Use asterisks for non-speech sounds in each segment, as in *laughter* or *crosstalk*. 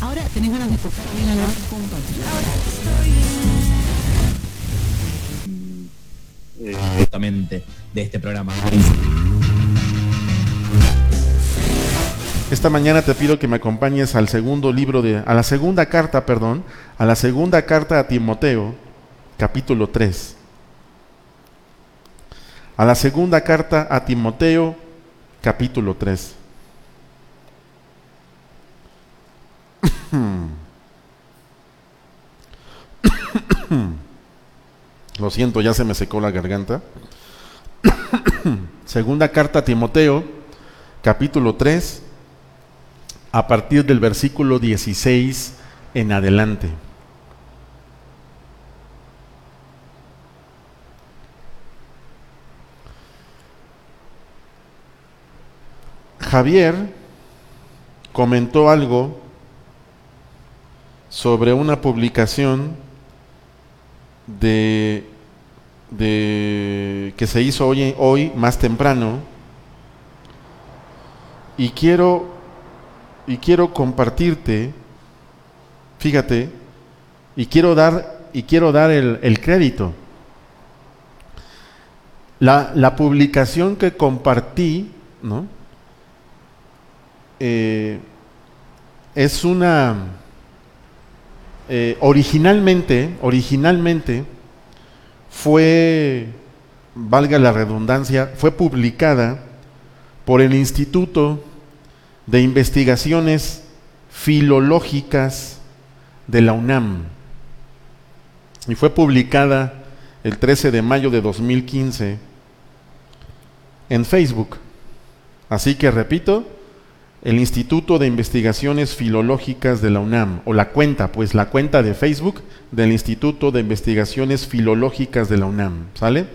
Ahora tenés ganas de tocar bien a la justamente de este programa. Esta mañana te pido que me acompañes al segundo libro de, a la segunda carta, perdón, a la segunda carta a Timoteo, capítulo 3. A la segunda carta a Timoteo, capítulo 3. Lo siento, ya se me secó la garganta. *coughs* Segunda carta a Timoteo, capítulo 3, a partir del versículo 16 en adelante. Javier comentó algo sobre una publicación de, de que se hizo hoy, hoy más temprano y quiero y quiero compartirte fíjate y quiero dar y quiero dar el, el crédito la, la, publicación que compartí ¿no? Eh, es una eh, originalmente, originalmente fue, valga la redundancia, fue publicada por el Instituto de Investigaciones Filológicas de la UNAM y fue publicada el 13 de mayo de 2015 en Facebook. Así que repito, el Instituto de Investigaciones Filológicas de la UNAM, o la cuenta, pues la cuenta de Facebook del Instituto de Investigaciones Filológicas de la UNAM, ¿sale?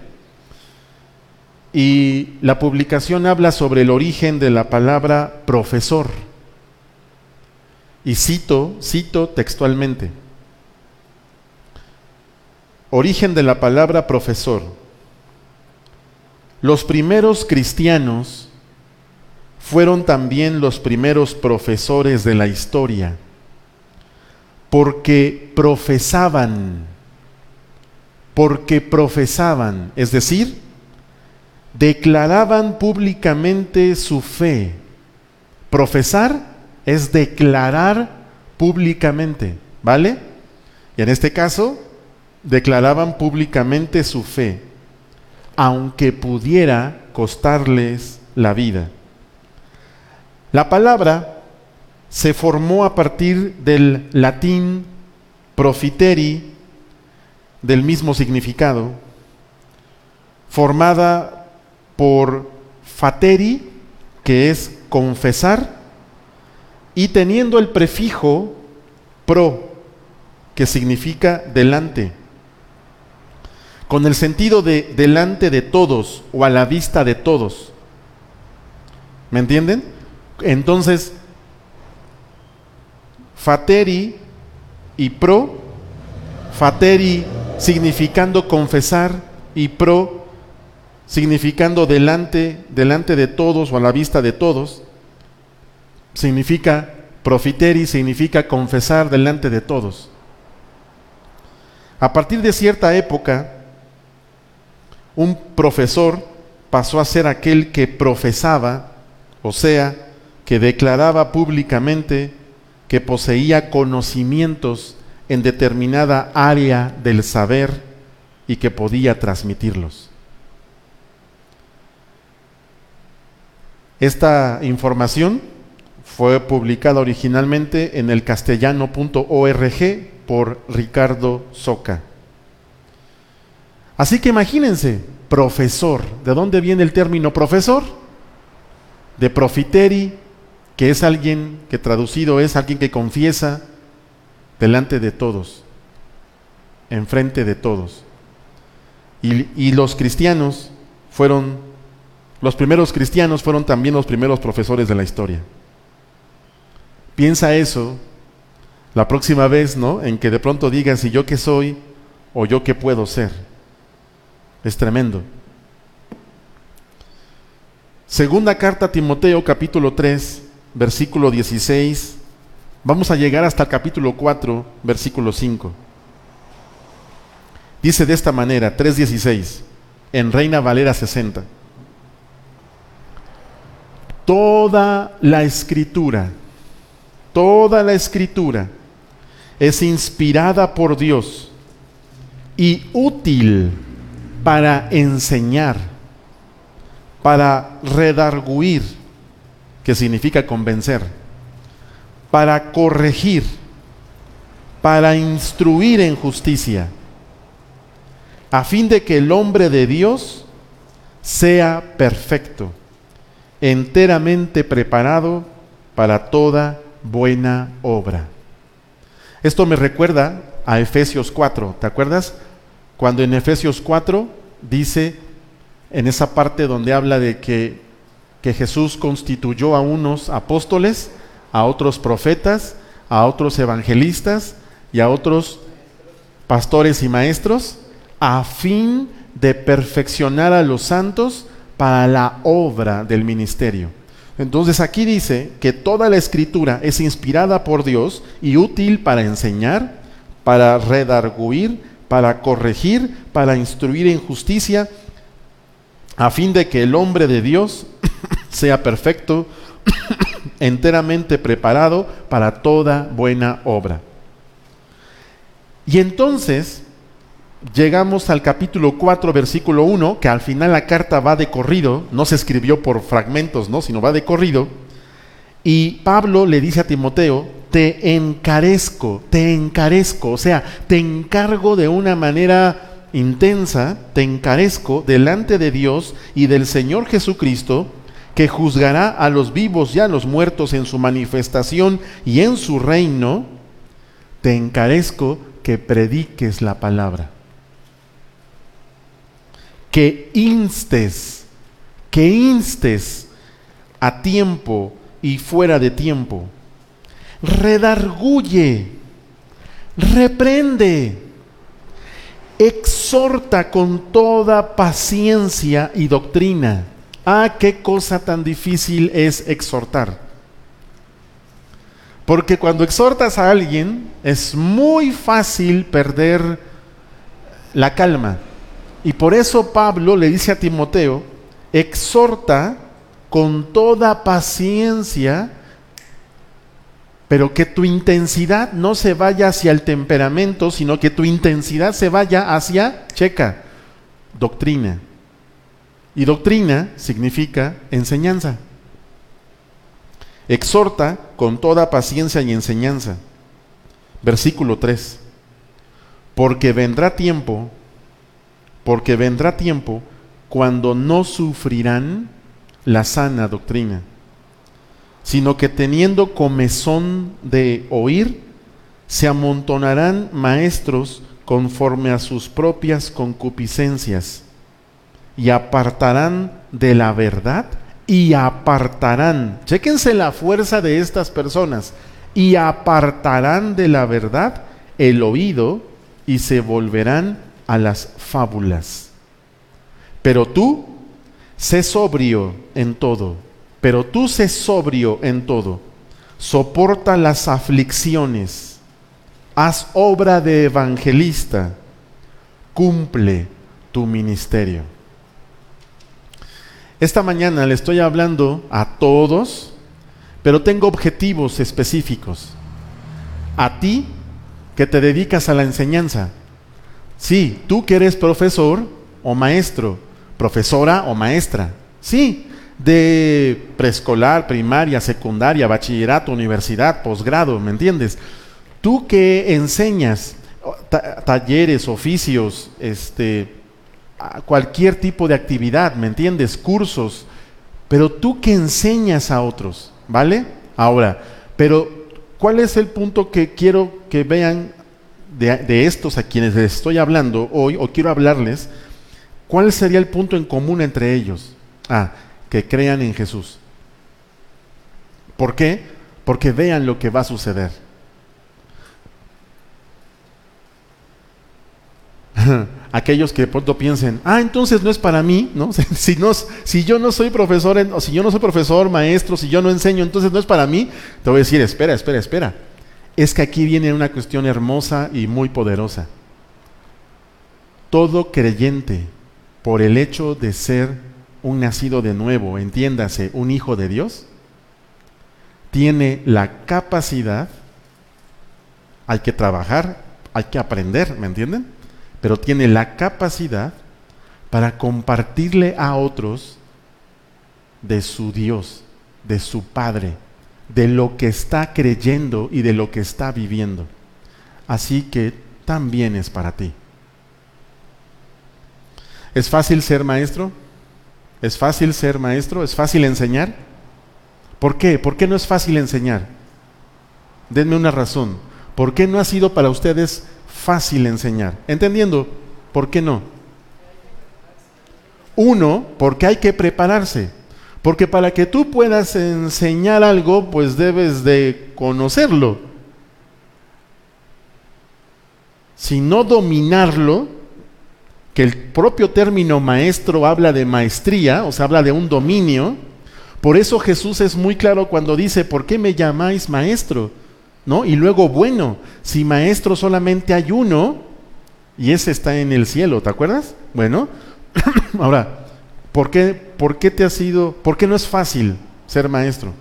Y la publicación habla sobre el origen de la palabra profesor. Y cito, cito textualmente. Origen de la palabra profesor. Los primeros cristianos fueron también los primeros profesores de la historia, porque profesaban, porque profesaban, es decir, declaraban públicamente su fe. Profesar es declarar públicamente, ¿vale? Y en este caso, declaraban públicamente su fe, aunque pudiera costarles la vida. La palabra se formó a partir del latín profiteri, del mismo significado, formada por fateri, que es confesar, y teniendo el prefijo pro, que significa delante, con el sentido de delante de todos o a la vista de todos. ¿Me entienden? Entonces, fateri y pro, fateri significando confesar y pro significando delante, delante de todos o a la vista de todos, significa profiteri, significa confesar delante de todos. A partir de cierta época, un profesor pasó a ser aquel que profesaba, o sea, que declaraba públicamente que poseía conocimientos en determinada área del saber y que podía transmitirlos. Esta información fue publicada originalmente en el castellano.org por Ricardo Soca. Así que imagínense, profesor, ¿de dónde viene el término profesor? De profiteri, que es alguien que traducido es alguien que confiesa delante de todos, enfrente de todos. Y, y, los cristianos fueron, los primeros cristianos fueron también los primeros profesores de la historia. Piensa eso la próxima vez, ¿no? En que de pronto digas, si yo qué soy o yo qué puedo ser. Es tremendo. Segunda carta a Timoteo capítulo 3, versículo 16 Vamos a llegar hasta el capítulo 4, versículo 5. Dice de esta manera, 3.16, en Reina Valera 60. Toda la escritura, toda la escritura es inspirada por Dios y útil para enseñar, para redarguir, que significa convencer, para corregir, para instruir en justicia, a fin de que el hombre de Dios sea perfecto, enteramente preparado para toda buena obra. Esto me recuerda a Efesios 4, ¿te acuerdas? Cuando en Efesios 4 dice, en esa parte donde habla de que, que Jesús constituyó a unos apóstoles, a otros profetas, a otros evangelistas y a otros pastores y maestros, a fin de perfeccionar a los santos para la obra del ministerio. Entonces aquí dice que toda la escritura es inspirada por Dios y útil para enseñar, para redarguir, para corregir, para instruir en justicia, a fin de que el hombre de Dios sea perfecto, *coughs* enteramente preparado para toda buena obra. Y entonces llegamos al capítulo 4, versículo 1, que al final la carta va de corrido, no se escribió por fragmentos, ¿no? sino va de corrido. Y Pablo le dice a Timoteo, te encarezco, te encarezco, o sea, te encargo de una manera intensa, te encarezco delante de Dios y del Señor Jesucristo, que juzgará a los vivos y a los muertos en su manifestación y en su reino, te encarezco que prediques la palabra que instes, que instes a tiempo y fuera de tiempo. Redarguye, reprende, exhorta con toda paciencia y doctrina. Ah, qué cosa tan difícil es exhortar. Porque cuando exhortas a alguien es muy fácil perder la calma. Y por eso Pablo le dice a Timoteo, exhorta con toda paciencia, pero que tu intensidad no se vaya hacia el temperamento, sino que tu intensidad se vaya hacia, checa, doctrina. Y doctrina significa enseñanza. Exhorta con toda paciencia y enseñanza. Versículo 3. Porque vendrá tiempo porque vendrá tiempo cuando no sufrirán la sana doctrina, sino que teniendo comezón de oír, se amontonarán maestros conforme a sus propias concupiscencias y apartarán de la verdad y apartarán, chéquense la fuerza de estas personas, y apartarán de la verdad el oído y se volverán a las fábulas. Pero tú, sé sobrio en todo, pero tú sé sobrio en todo, soporta las aflicciones, haz obra de evangelista, cumple tu ministerio. Esta mañana le estoy hablando a todos, pero tengo objetivos específicos. A ti que te dedicas a la enseñanza, Sí, tú que eres profesor o maestro, profesora o maestra. Sí, de preescolar, primaria, secundaria, bachillerato, universidad, posgrado, ¿me entiendes? Tú que enseñas talleres, oficios, este, cualquier tipo de actividad, ¿me entiendes? Cursos, pero tú que enseñas a otros, ¿vale? Ahora, pero ¿cuál es el punto que quiero que vean de, estos a quienes les estoy hablando hoy, o quiero hablarles, ¿cuál sería el punto en común entre ellos? Ah, que crean en Jesús. ¿Por qué? Porque vean lo que va a suceder. *laughs* Aquellos que de pronto piensen, ah, entonces no es para mí, ¿no? *laughs* Si, no, si yo no soy profesor, o si yo no soy profesor, maestro, si yo no enseño, entonces no es para mí, te voy a decir, espera, espera, espera. es que aquí viene una cuestión hermosa y muy poderosa. Todo creyente, por el hecho de ser un nacido de nuevo, entiéndase, un hijo de Dios, tiene la capacidad, hay que trabajar, hay que aprender, ¿me entienden? Pero tiene la capacidad para compartirle a otros de su Dios, de su Padre, de lo que está creyendo y de lo que está viviendo. Así que también es para ti. ¿Es fácil ser maestro? ¿Es fácil ser maestro? ¿Es fácil enseñar? ¿Por qué? ¿Por qué no es fácil enseñar? Denme una razón. ¿Por qué no ha sido para ustedes fácil enseñar? Entendiendo, ¿por qué no? Uno, porque hay que prepararse. Porque para que tú puedas enseñar algo, pues debes de conocerlo. Si no dominarlo, que el propio término maestro habla de maestría, o sea, habla de un dominio, por eso Jesús es muy claro cuando dice, ¿por qué me llamáis maestro? ¿No? Y luego, bueno, si maestro solamente hay uno, y ese está en el cielo, ¿te acuerdas? Bueno, *coughs* ahora, ¿Por qué, ¿Por qué te ha sido, por qué no es fácil ser maestro?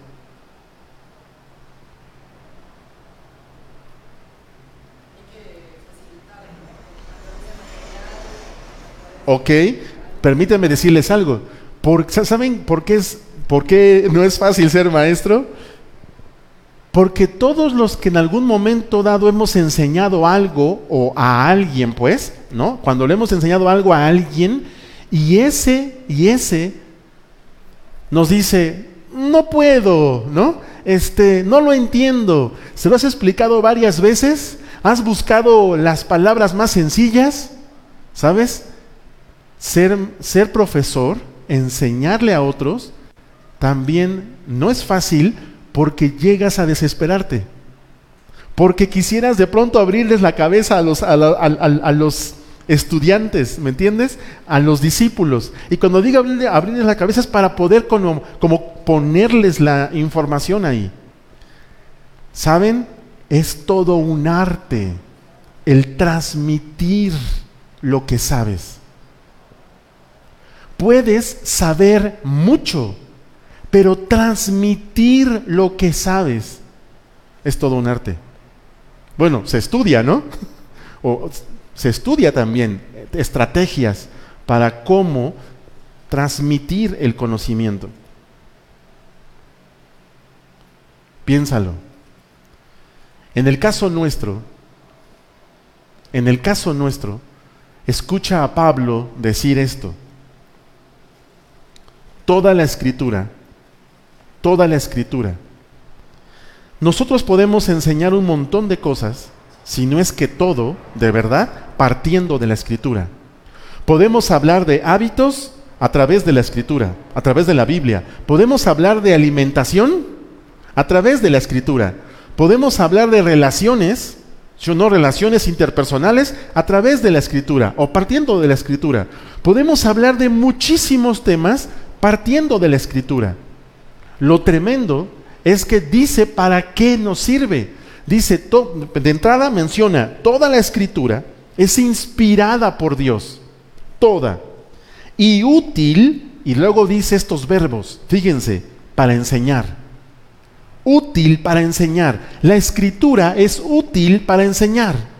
Ok, permítanme decirles algo. Por, ¿Saben por qué, es, por qué no es fácil ser maestro? Porque todos los que en algún momento dado hemos enseñado algo o a alguien, pues, ¿no? Cuando le hemos enseñado algo a alguien, y ese, y ese nos dice, no puedo, ¿no? Este, no lo entiendo. ¿Se lo has explicado varias veces? ¿Has buscado las palabras más sencillas? ¿Sabes? Ser, ser profesor, enseñarle a otros, también no es fácil porque llegas a desesperarte. Porque quisieras de pronto abrirles la cabeza a los, a los estudiantes, ¿me entiendes? A los discípulos. Y cuando digo abrirles la cabeza es para poder como, como ponerles la información ahí. ¿Saben? Es todo un arte el transmitir lo que sabes. Puedes saber mucho, pero transmitir lo que sabes es todo un arte. Bueno, se estudia, ¿no? *laughs* O se estudia también estrategias para cómo transmitir el conocimiento. Piénsalo. En el caso nuestro, en el caso nuestro, escucha a Pablo decir esto. Toda la escritura, toda la escritura. Nosotros podemos enseñar un montón de cosas, si no es que todo, de verdad, partiendo de la escritura. Podemos hablar de hábitos a través de la escritura, a través de la Biblia. Podemos hablar de alimentación a través de la escritura. Podemos hablar de relaciones, no relaciones interpersonales, a través de la escritura o partiendo de la escritura. Podemos hablar de muchísimos temas partiendo de la escritura. Lo tremendo es que dice para qué nos sirve. Dice, de entrada menciona toda la escritura es inspirada por Dios, toda, y útil, y luego dice estos verbos, fíjense, para enseñar. Útil para enseñar. La escritura es útil para enseñar.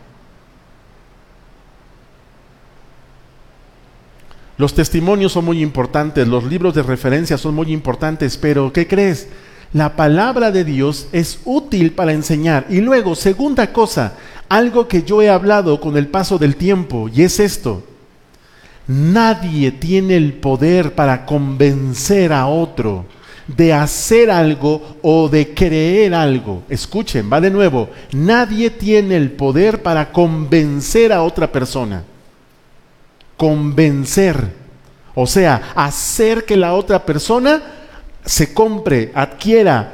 Los testimonios son muy importantes, los libros de referencia son muy importantes, pero ¿qué crees? La palabra de Dios es útil para enseñar. Y luego, segunda cosa, algo que yo he hablado con el paso del tiempo, y es esto. Nadie tiene el poder para convencer a otro de hacer algo o de creer algo. Escuchen, va de nuevo. Nadie tiene el poder para convencer a otra persona. Convencer. O sea, hacer que la otra persona se compre, adquiera,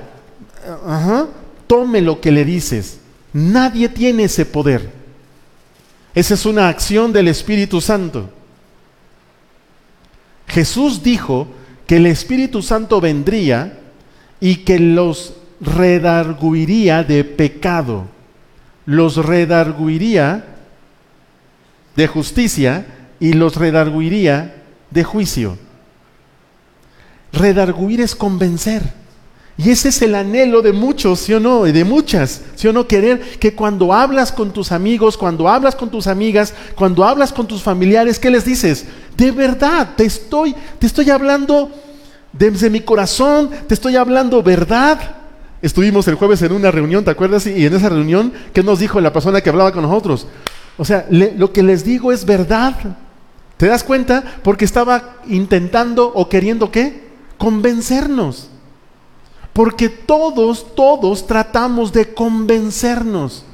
tome lo que le dices. Nadie tiene ese poder. Esa es una acción del Espíritu Santo. Jesús dijo que el Espíritu Santo vendría y que los redarguiría de pecado. los redarguiría de justicia y los redarguiría de juicio. Redarguir es convencer. Y ese es el anhelo de muchos, ¿sí o no? Y de muchas, ¿sí o no? Querer que cuando hablas con tus amigos, cuando hablas con tus amigas, cuando hablas con tus familiares, ¿qué les dices? De verdad, te estoy, te estoy hablando desde mi corazón, te estoy hablando verdad. Estuvimos el jueves en una reunión, ¿te acuerdas? Y en esa reunión, ¿qué nos dijo la persona que hablaba con nosotros? O sea, lo que les digo es verdad. ¿Te das cuenta? Porque estaba intentando o queriendo qué? Convencernos. Porque todos, todos tratamos de convencernos.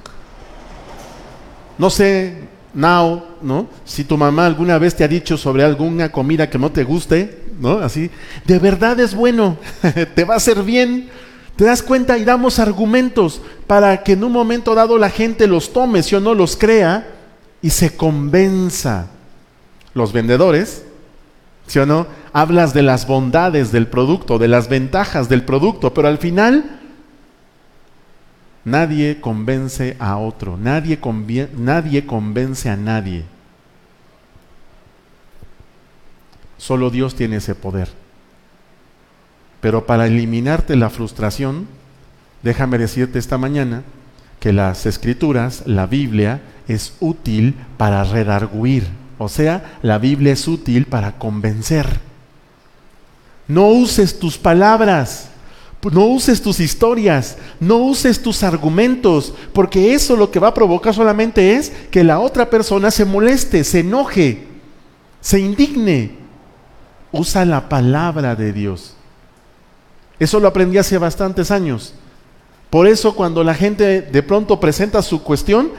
No sé, now, ¿no? Si tu mamá alguna vez te ha dicho sobre alguna comida que no te guste, ¿no? Así, de verdad es bueno, *laughs* te va a hacer bien. ¿Te das cuenta? Y damos argumentos para que en un momento dado la gente los tome, si o no los crea, y se convenza los vendedores, ¿sí o no? Hablas de las bondades del producto, de las ventajas del producto, pero al final nadie convence a otro, nadie, nadie convence a nadie. Solo Dios tiene ese poder. Pero para eliminarte la frustración, déjame decirte esta mañana que las escrituras, la Biblia, es útil para redarguir o sea, la Biblia es útil para convencer. No uses tus palabras, no uses tus historias, no uses tus argumentos, porque eso lo que va a provocar solamente es que la otra persona se moleste, se enoje, se indigne. Usa la palabra de Dios. Eso lo aprendí hace bastantes años. Por eso cuando la gente de pronto presenta su cuestión,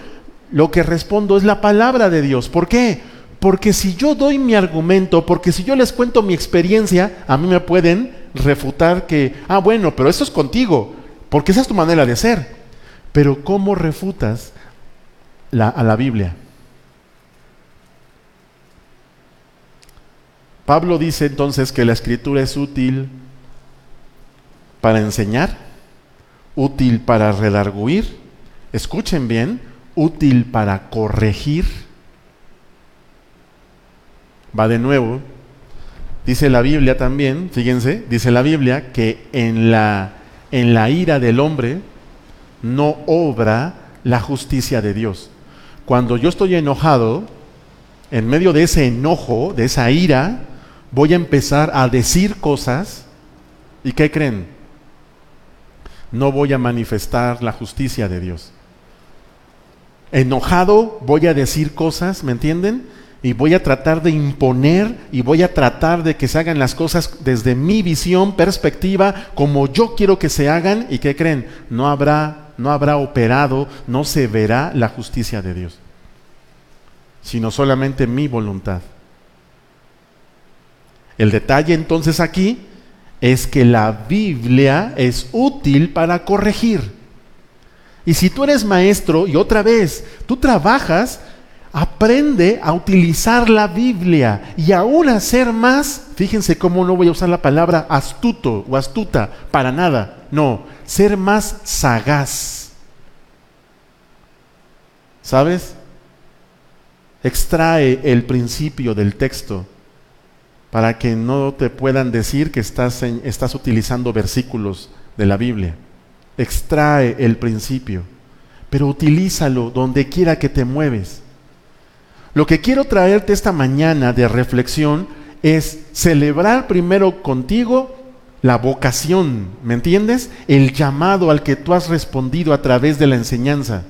lo que respondo es la palabra de Dios. ¿Por qué? Porque si yo doy mi argumento, porque si yo les cuento mi experiencia, a mí me pueden refutar que, ah, bueno, pero eso es contigo, porque esa es tu manera de ser. Pero ¿cómo refutas a la Biblia? Pablo dice entonces que la escritura es útil para enseñar, útil para redarguir, escuchen bien, útil para corregir va de nuevo. Dice la Biblia también, fíjense, dice la Biblia que en la, en la ira del hombre no obra la justicia de Dios. Cuando yo estoy enojado, en medio de ese enojo, de esa ira, voy a empezar a decir cosas. ¿Y qué creen? No voy a manifestar la justicia de Dios. Enojado voy a decir cosas, ¿me entienden? Y voy a tratar de imponer y voy a tratar de que se hagan las cosas desde mi visión, perspectiva, como yo quiero que se hagan y que creen, no habrá no habrá operado, no se verá la justicia de Dios, sino solamente mi voluntad. El detalle entonces aquí es que la Biblia es útil para corregir. Y si tú eres maestro y otra vez tú trabajas aprende a utilizar la Biblia y aún a ser más, fíjense cómo no voy a usar la palabra astuto o astuta para nada, no, ser más sagaz. ¿Sabes? Extrae el principio del texto para que no te puedan decir que estás, estás utilizando versículos de la Biblia. Extrae el principio, pero utilízalo donde quiera que te mueves. Lo que quiero traerte esta mañana de reflexión es celebrar primero contigo la vocación, ¿me entiendes? El llamado al que tú has respondido a través de la enseñanza.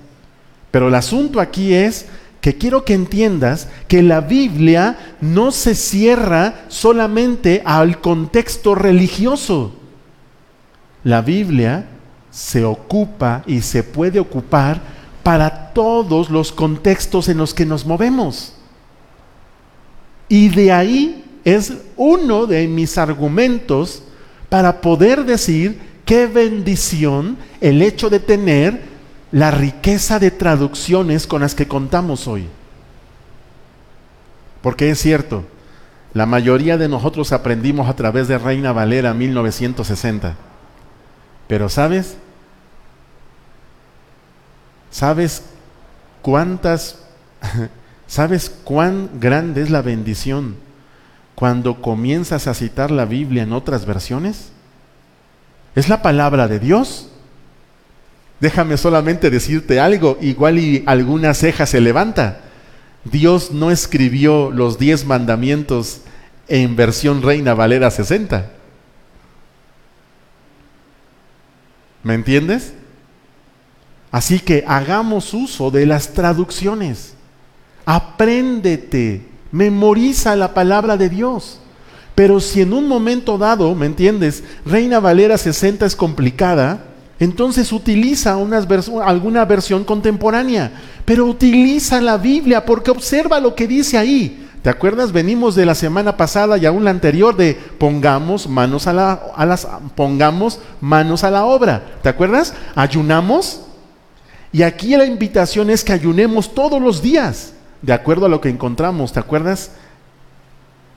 Pero el asunto aquí es que quiero que entiendas que la Biblia no se cierra solamente al contexto religioso. La Biblia se ocupa y se puede ocupar para todos los contextos en los que nos movemos. Y de ahí es uno de mis argumentos para poder decir qué bendición el hecho de tener la riqueza de traducciones con las que contamos hoy. Porque es cierto, la mayoría de nosotros aprendimos a través de Reina Valera 1960. Pero ¿sabes? ¿Sabes cuántas, *laughs* sabes cuán grande es la bendición cuando comienzas a citar la Biblia en otras versiones? Es la palabra de Dios. Déjame solamente decirte algo, igual y alguna ceja se levanta. Dios no escribió los diez mandamientos en versión Reina Valera 60. ¿Me entiendes? Así que hagamos uso de las traducciones. Apréndete, memoriza la palabra de Dios. Pero si en un momento dado, ¿me entiendes? Reina Valera 60 es complicada, entonces utiliza alguna versión contemporánea, pero utiliza la Biblia porque observa lo que dice ahí. ¿Te acuerdas? Venimos de la semana pasada y aún la anterior de pongamos manos a, la, a las pongamos manos a la obra. ¿Te acuerdas? Ayunamos y aquí la invitación es que ayunemos todos los días, de acuerdo a lo que encontramos, ¿te acuerdas?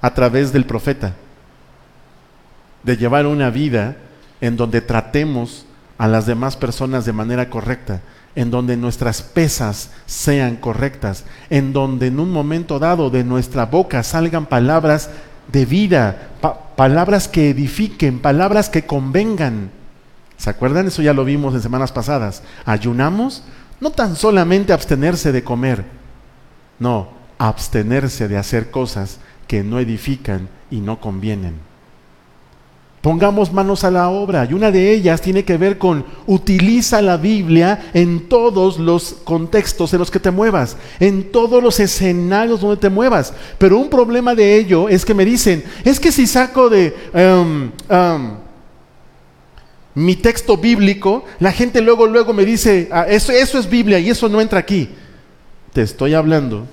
A través del profeta. De llevar una vida en donde tratemos a las demás personas de manera correcta, en donde nuestras pesas sean correctas, en donde en un momento dado de nuestra boca salgan palabras de vida, palabras que edifiquen, palabras que convengan. ¿Se acuerdan? Eso ya lo vimos en semanas pasadas. Ayunamos, no tan solamente abstenerse de comer, no, abstenerse de hacer cosas que no edifican y no convienen. Pongamos manos a la obra y una de ellas tiene que ver con utiliza la Biblia en todos los contextos en los que te muevas, en todos los escenarios donde te muevas. Pero un problema de ello es que me dicen, es que si saco de um, um, mi texto bíblico, la gente luego, luego me dice, ah, eso, eso es Biblia y eso no entra aquí. Te estoy hablando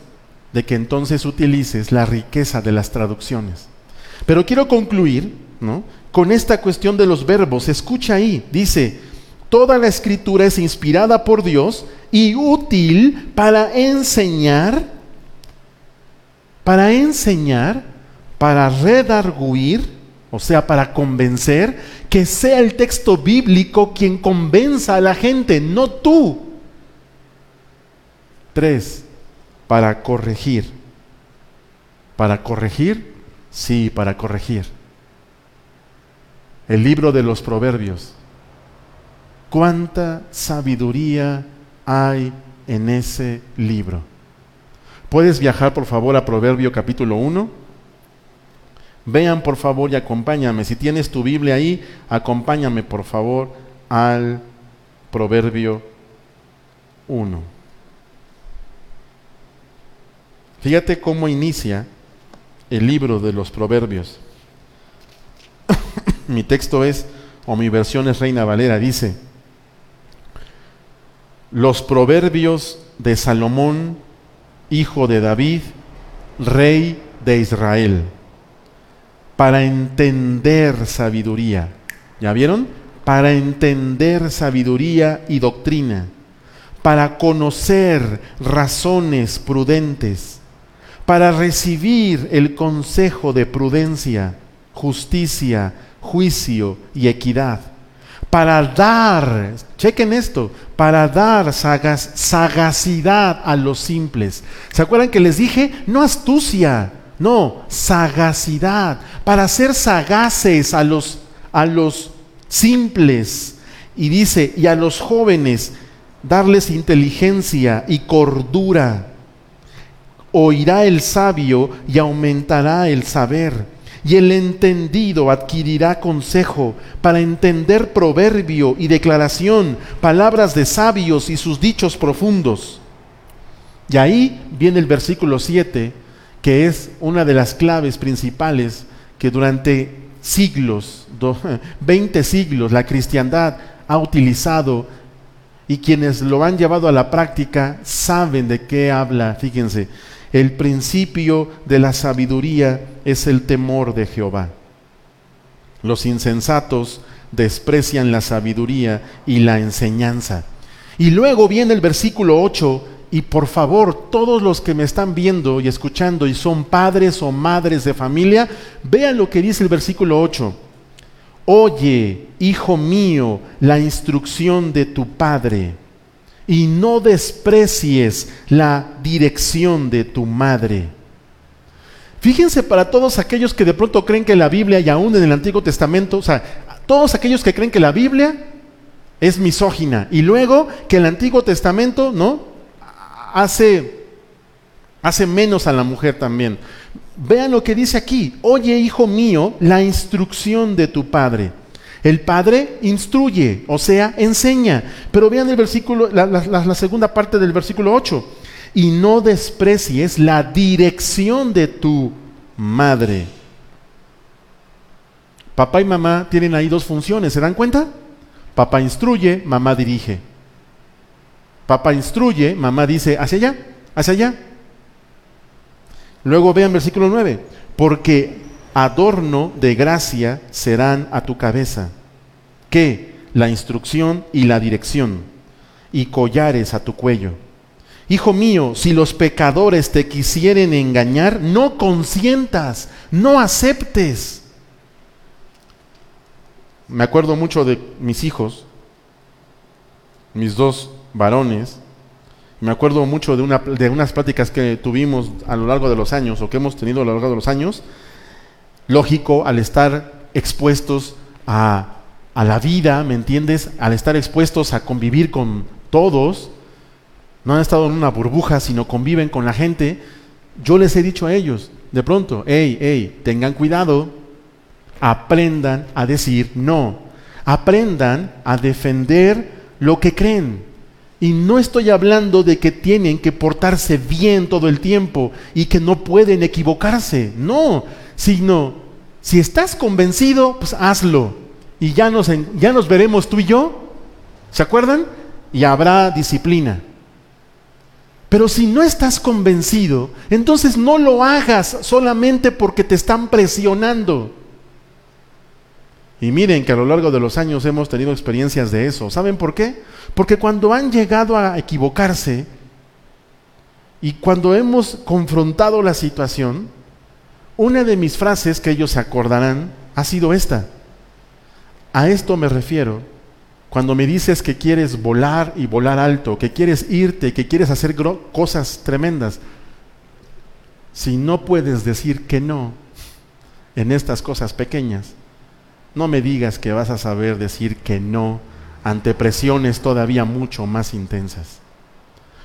de que entonces utilices la riqueza de las traducciones. Pero quiero concluir, ¿no? con esta cuestión de los verbos. Escucha ahí, dice, toda la escritura es inspirada por Dios y útil para enseñar, para enseñar, para redarguir, o sea, para convencer, que sea el texto bíblico quien convenza a la gente, no tú. Tres, para corregir. ¿Para corregir? Sí, para corregir el libro de los proverbios. ¿Cuánta sabiduría hay en ese libro? ¿Puedes viajar por favor a Proverbio capítulo 1? Vean por favor y acompáñame. Si tienes tu Biblia ahí, acompáñame por favor al Proverbio 1. Fíjate cómo inicia el libro de los Proverbios *coughs* mi texto es, o mi versión es Reina Valera, dice, los proverbios de Salomón, hijo de David, rey de Israel, para entender sabiduría. ¿Ya vieron? Para entender sabiduría y doctrina, para conocer razones prudentes, para recibir el consejo de prudencia, justicia, juicio y equidad. Para dar, chequen esto, para dar sagacidad a los simples. ¿Se acuerdan que les dije? No astucia, no, sagacidad. Para ser sagaces a los, a los simples. Y dice, y a los jóvenes, darles inteligencia y cordura. Oirá el sabio y aumentará el saber y el entendido adquirirá consejo para entender proverbio y declaración, palabras de sabios y sus dichos profundos. Y ahí viene el versículo 7, que es una de las claves principales que durante siglos, 20 *laughs* siglos, la cristiandad ha utilizado y quienes lo han llevado a la práctica saben de qué habla, fíjense. El principio de la sabiduría es el temor de Jehová. Los insensatos desprecian la sabiduría y la enseñanza. Y luego viene el versículo 8, y por favor, todos los que me están viendo y escuchando y son padres o madres de familia, vean lo que dice el versículo 8. Oye, hijo mío, la instrucción de tu padre y no desprecies la dirección de tu madre. Fíjense para todos aquellos que de pronto creen que la Biblia y aún en el Antiguo Testamento, o sea, todos aquellos que creen que la Biblia es misógina y luego que el Antiguo Testamento, ¿no? Hace, hace menos a la mujer también. Vean lo que dice aquí, oye hijo mío, la instrucción de tu padre. El padre instruye, o sea, enseña. Pero vean el versículo, la, la- la segunda parte del versículo 8. Y no desprecies la dirección de tu madre. Papá y mamá tienen ahí dos funciones, ¿se dan cuenta? Papá instruye, mamá dirige. Papá instruye, mamá dice, hacia allá, hacia allá. Luego vean versículo 9, porque adorno de gracia serán a tu cabeza. ¿Qué? La instrucción y la dirección, y collares a tu cuello. Hijo mío, si los pecadores te quisieren engañar, no consientas, no aceptes. Me acuerdo mucho de mis hijos, mis dos varones. Me acuerdo mucho de, una, de unas pláticas que tuvimos a lo largo de los años o que hemos tenido a lo largo de los años. Lógico, al estar expuestos a, a la vida, ¿me entiendes? Al estar expuestos a convivir con todos, no han estado en una burbuja, sino conviven con la gente. Yo les he dicho a ellos, de pronto, hey, hey, tengan cuidado, aprendan a decir no, aprendan a defender lo que creen. Y no estoy hablando de que tienen que portarse bien todo el tiempo y que no pueden equivocarse, no, sino si estás convencido, pues hazlo. Y ya nos, ya nos veremos tú y yo, ¿se acuerdan? Y habrá disciplina. Pero si no estás convencido, entonces no lo hagas solamente porque te están presionando. Y miren que a lo largo de los años hemos tenido experiencias de eso. ¿Saben por qué? Porque cuando han llegado a equivocarse y cuando hemos confrontado la situación, una de mis frases que ellos se acordarán ha sido esta. A esto me refiero cuando me dices que quieres volar y volar alto, que quieres irte, que quieres hacer cosas tremendas. Si no puedes decir que no en estas cosas pequeñas, no me digas que vas a saber decir que no ante presiones todavía mucho más intensas.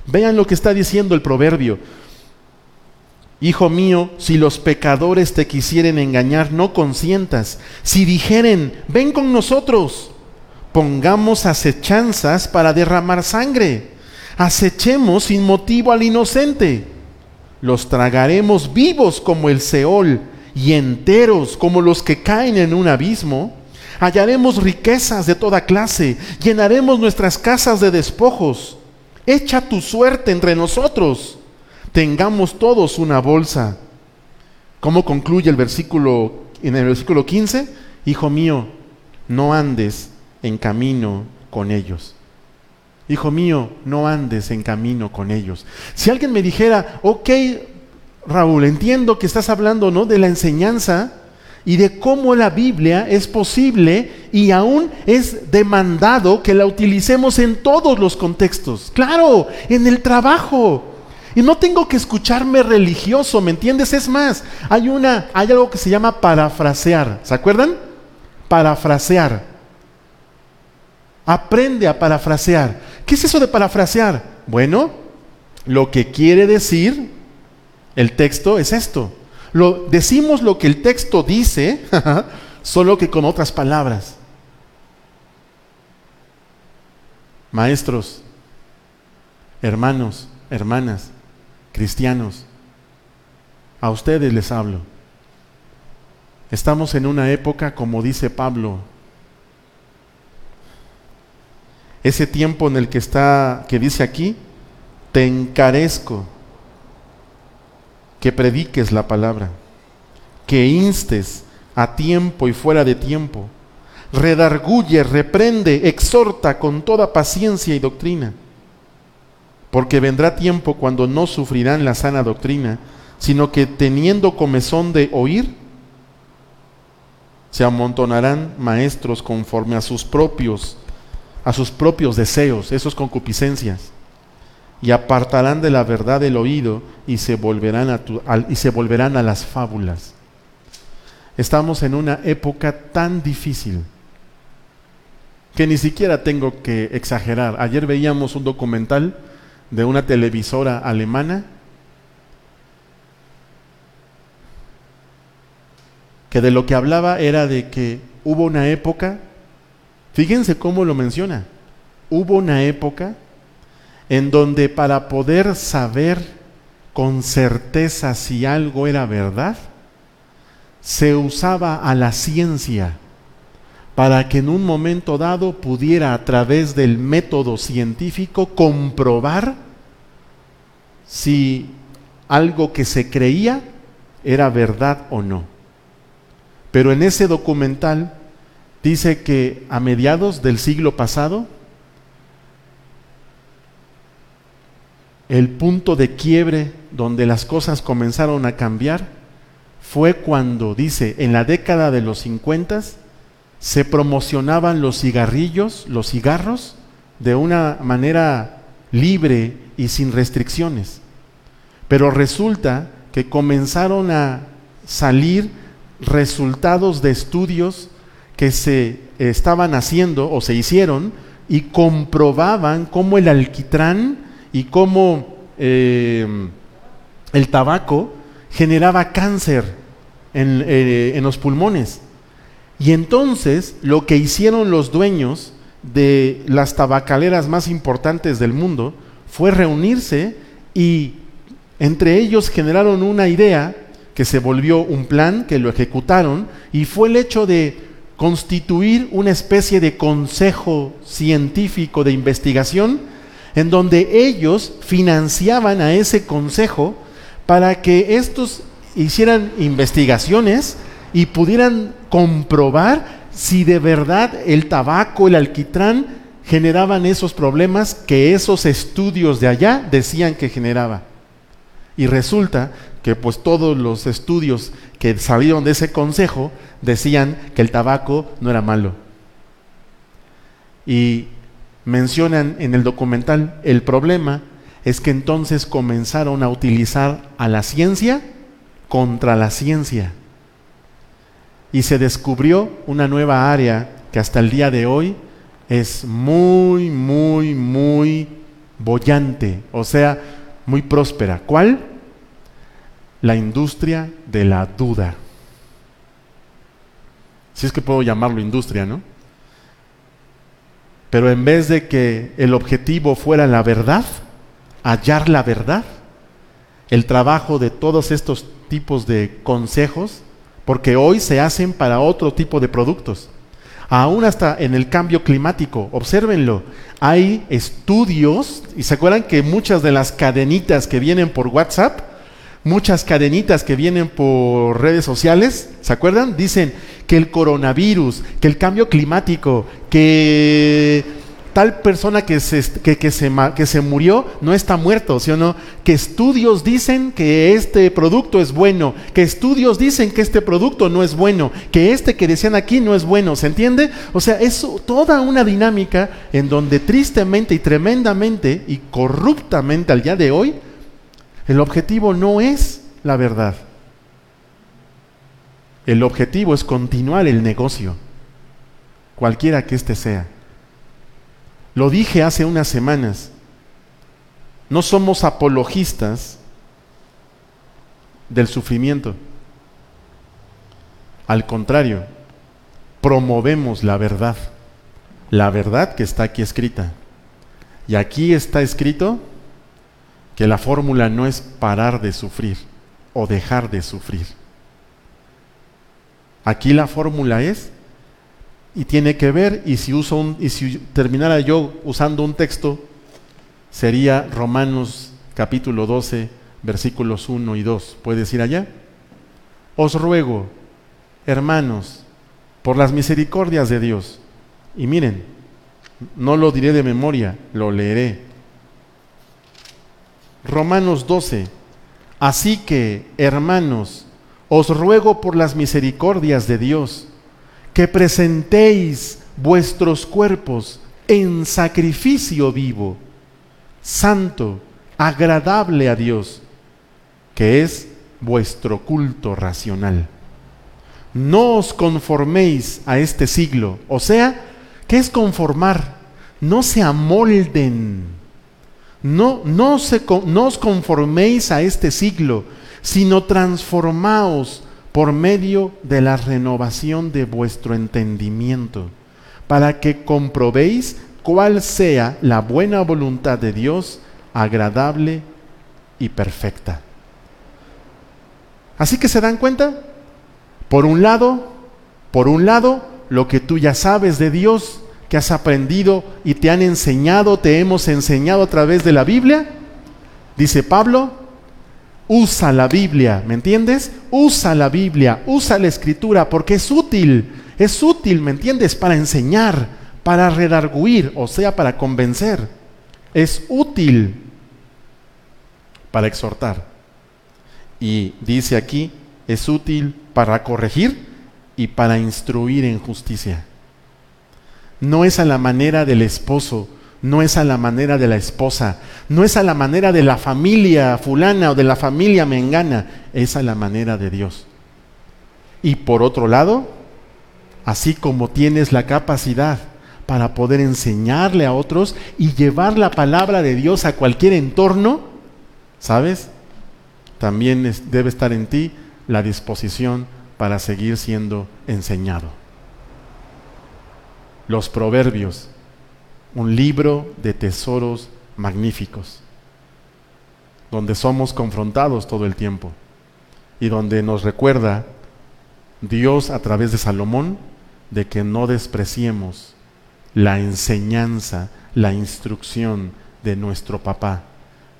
Vean lo que está diciendo el proverbio. Hijo mío, si los pecadores te quisieren engañar, no consientas. Si dijeren, ven con nosotros, pongamos acechanzas para derramar sangre. Acechemos sin motivo al inocente. Los tragaremos vivos como el Seol y enteros como los que caen en un abismo. Hallaremos riquezas de toda clase, llenaremos nuestras casas de despojos. Echa tu suerte entre nosotros. Tengamos todos una bolsa. ¿Cómo concluye el versículo en el versículo 15? Hijo mío, no andes en camino con ellos. Hijo mío, no andes en camino con ellos. Si alguien me dijera, ok, Raúl, entiendo que estás hablando ¿no? de la enseñanza y de cómo la Biblia es posible y aún es demandado que la utilicemos en todos los contextos. Claro, en el trabajo. Y no tengo que escucharme religioso, ¿me entiendes? Es más, hay una hay algo que se llama parafrasear, ¿se acuerdan? Parafrasear. Aprende a parafrasear. ¿Qué es eso de parafrasear? Bueno, lo que quiere decir el texto es esto. Lo, decimos lo que el texto dice, *laughs* solo que con otras palabras. Maestros, hermanos, hermanas, cristianos, a ustedes les hablo. Estamos en una época, como dice Pablo, ese tiempo en el que está, que dice aquí, te encarezco que prediques la palabra, que instes a tiempo y fuera de tiempo, redarguye, reprende, exhorta con toda paciencia y doctrina, porque vendrá tiempo cuando no sufrirán la sana doctrina, sino que teniendo comezón de oír, se amontonarán maestros conforme a sus propios a sus propios deseos, esos concupiscencias, y apartarán de la verdad el oído y se volverán a, y se volverán a las fábulas. Estamos en una época tan difícil que ni siquiera tengo que exagerar. Ayer veíamos un documental de una televisora alemana que de lo que hablaba era de que hubo una época, fíjense cómo lo menciona, hubo una época en donde para poder saber con certeza si algo era verdad, se usaba a la ciencia para que en un momento dado pudiera a través del método científico comprobar si algo que se creía era verdad o no. Pero en ese documental dice que a mediados del siglo pasado, el punto de quiebre donde las cosas comenzaron a cambiar fue cuando, dice, en la década de los 50 se promocionaban los cigarrillos, los cigarros, de una manera libre y sin restricciones. Pero resulta que comenzaron a salir resultados de estudios que se estaban haciendo o se hicieron y comprobaban cómo el alquitrán y cómo eh, el tabaco generaba cáncer en, eh, en los pulmones. Y entonces lo que hicieron los dueños de las tabacaleras más importantes del mundo fue reunirse y entre ellos generaron una idea que se volvió un plan, que lo ejecutaron, y fue el hecho de constituir una especie de consejo científico de investigación en donde ellos financiaban a ese consejo para que estos hicieran investigaciones y pudieran comprobar si de verdad el tabaco, el alquitrán generaban esos problemas que esos estudios de allá decían que generaba. Y resulta que pues todos los estudios que salieron de ese consejo decían que el tabaco no era malo. Y mencionan en el documental el problema es que entonces comenzaron a utilizar a la ciencia contra la ciencia. Y se descubrió una nueva área que hasta el día de hoy es muy, muy, muy bollante, o sea, muy próspera. ¿Cuál? La industria de la duda. Si es que puedo llamarlo industria, ¿no? Pero en vez de que el objetivo fuera la verdad, hallar la verdad, el trabajo de todos estos tipos de consejos, porque hoy se hacen para otro tipo de productos. Aún hasta en el cambio climático, obsérvenlo, hay estudios, y se acuerdan que muchas de las cadenitas que vienen por WhatsApp, muchas cadenitas que vienen por redes sociales, ¿se acuerdan? Dicen que el coronavirus, que el cambio climático, que tal persona que se, que, se, que se murió no está muerto, ¿sí o no? Que estudios dicen que este producto es bueno, que estudios dicen que este producto no es bueno, que este que decían aquí no es bueno, ¿se entiende? O sea, es toda una dinámica en donde tristemente y tremendamente y corruptamente al día de hoy, el objetivo no es la verdad. El objetivo es continuar el negocio, cualquiera que éste sea. Lo dije hace unas semanas. No somos apologistas del sufrimiento. Al contrario, promovemos la verdad. La verdad que está aquí escrita. Y aquí está escrito que la fórmula no es parar de sufrir o dejar de sufrir. Aquí la fórmula es y tiene que ver, y si, uso un, y si terminara yo usando un texto, sería Romanos capítulo 12, versículos 1 y 2. ¿Puedes ir allá? Os ruego, hermanos, por las misericordias de Dios, y miren, no lo diré de memoria, lo leeré. Romanos 12, así que, hermanos, os ruego por las misericordias de Dios, que presentéis vuestros cuerpos en sacrificio vivo, santo, agradable a Dios, que es vuestro culto racional. No os conforméis a este siglo, o sea, ¿qué es conformar? No se amolden, no, no, no os conforméis a este siglo, sino transformaos por medio de la renovación de vuestro entendimiento, para que comprobéis cuál sea la buena voluntad de Dios, agradable y perfecta. Así que se dan cuenta, por un lado, por un lado, lo que tú ya sabes de Dios, que has aprendido y te han enseñado, te hemos enseñado a través de la Biblia, dice Pablo, usa la Biblia, ¿me entiendes? Usa la Biblia, usa la escritura, porque es útil, es útil, ¿me entiendes? Para enseñar, para redarguir, o sea, para convencer. Es útil para exhortar. Y dice aquí, es útil para corregir y para instruir en justicia. No es a la manera del esposo, no es a la manera de la esposa, no es a la manera de la familia fulana o de la familia mengana, es a la manera de Dios. Y por otro lado, así como tienes la capacidad para poder enseñarle a otros y llevar la palabra de Dios a cualquier entorno, ¿sabes? también debe estar en ti la disposición para seguir siendo enseñado. Los Proverbios, un libro de tesoros magníficos, donde somos confrontados todo el tiempo y donde nos recuerda Dios a través de Salomón de que no despreciemos la enseñanza, la instrucción de nuestro papá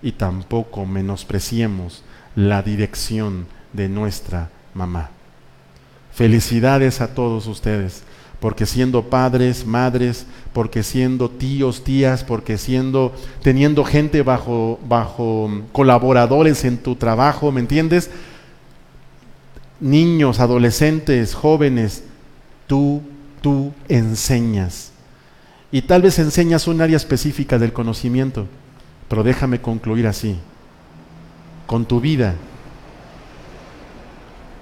y tampoco menospreciemos la dirección de nuestra mamá. Felicidades a todos ustedes, porque siendo padres, madres, porque siendo tíos, tías, porque siendo teniendo gente bajo bajo colaboradores en tu trabajo, ¿me entiendes? Niños, adolescentes, jóvenes, tú tú enseñas. Y tal vez enseñas un área específica del conocimiento, pero déjame concluir así con tu vida,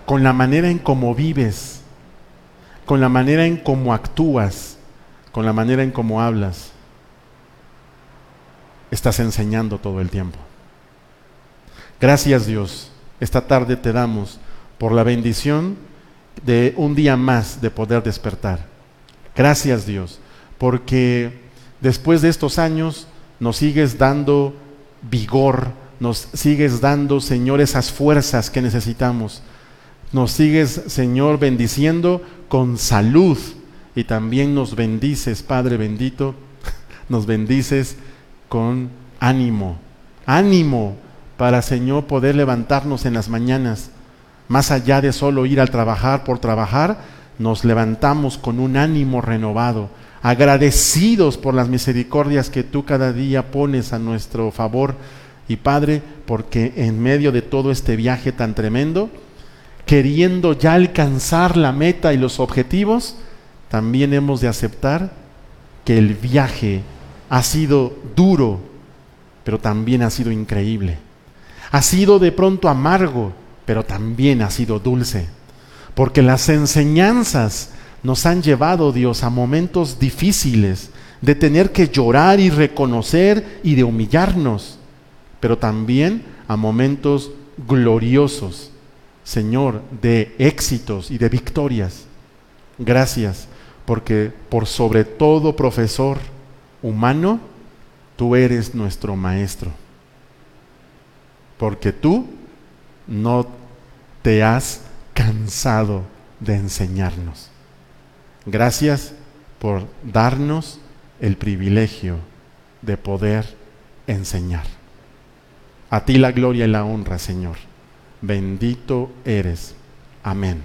con la manera en cómo vives, con la manera en cómo actúas, con la manera en cómo hablas. Estás enseñando todo el tiempo. Gracias Dios. Esta tarde te damos por la bendición de un día más de poder despertar. Gracias Dios, porque después de estos años nos sigues dando vigor, nos sigues dando, Señor, esas fuerzas que necesitamos. Nos sigues, Señor, bendiciendo con salud y también nos bendices, Padre bendito, *laughs* nos bendices con ánimo, ánimo para, Señor, poder levantarnos en las mañanas. Más allá de solo ir al trabajar por trabajar, nos levantamos con un ánimo renovado, agradecidos por las misericordias que tú cada día pones a nuestro favor y Padre, porque en medio de todo este viaje tan tremendo, queriendo ya alcanzar la meta y los objetivos, también hemos de aceptar que el viaje ha sido duro, pero también ha sido increíble. Ha sido de pronto amargo, pero también ha sido dulce. Porque las enseñanzas nos han llevado, Dios, a momentos difíciles, de tener que llorar y reconocer y de humillarnos pero también a momentos gloriosos, Señor, de éxitos y de victorias. Gracias, porque por sobre todo profesor humano, tú eres nuestro maestro. Porque tú no te has cansado de enseñarnos. Gracias por darnos el privilegio de poder enseñar. A ti la gloria y la honra, Señor. Bendito eres. Amén.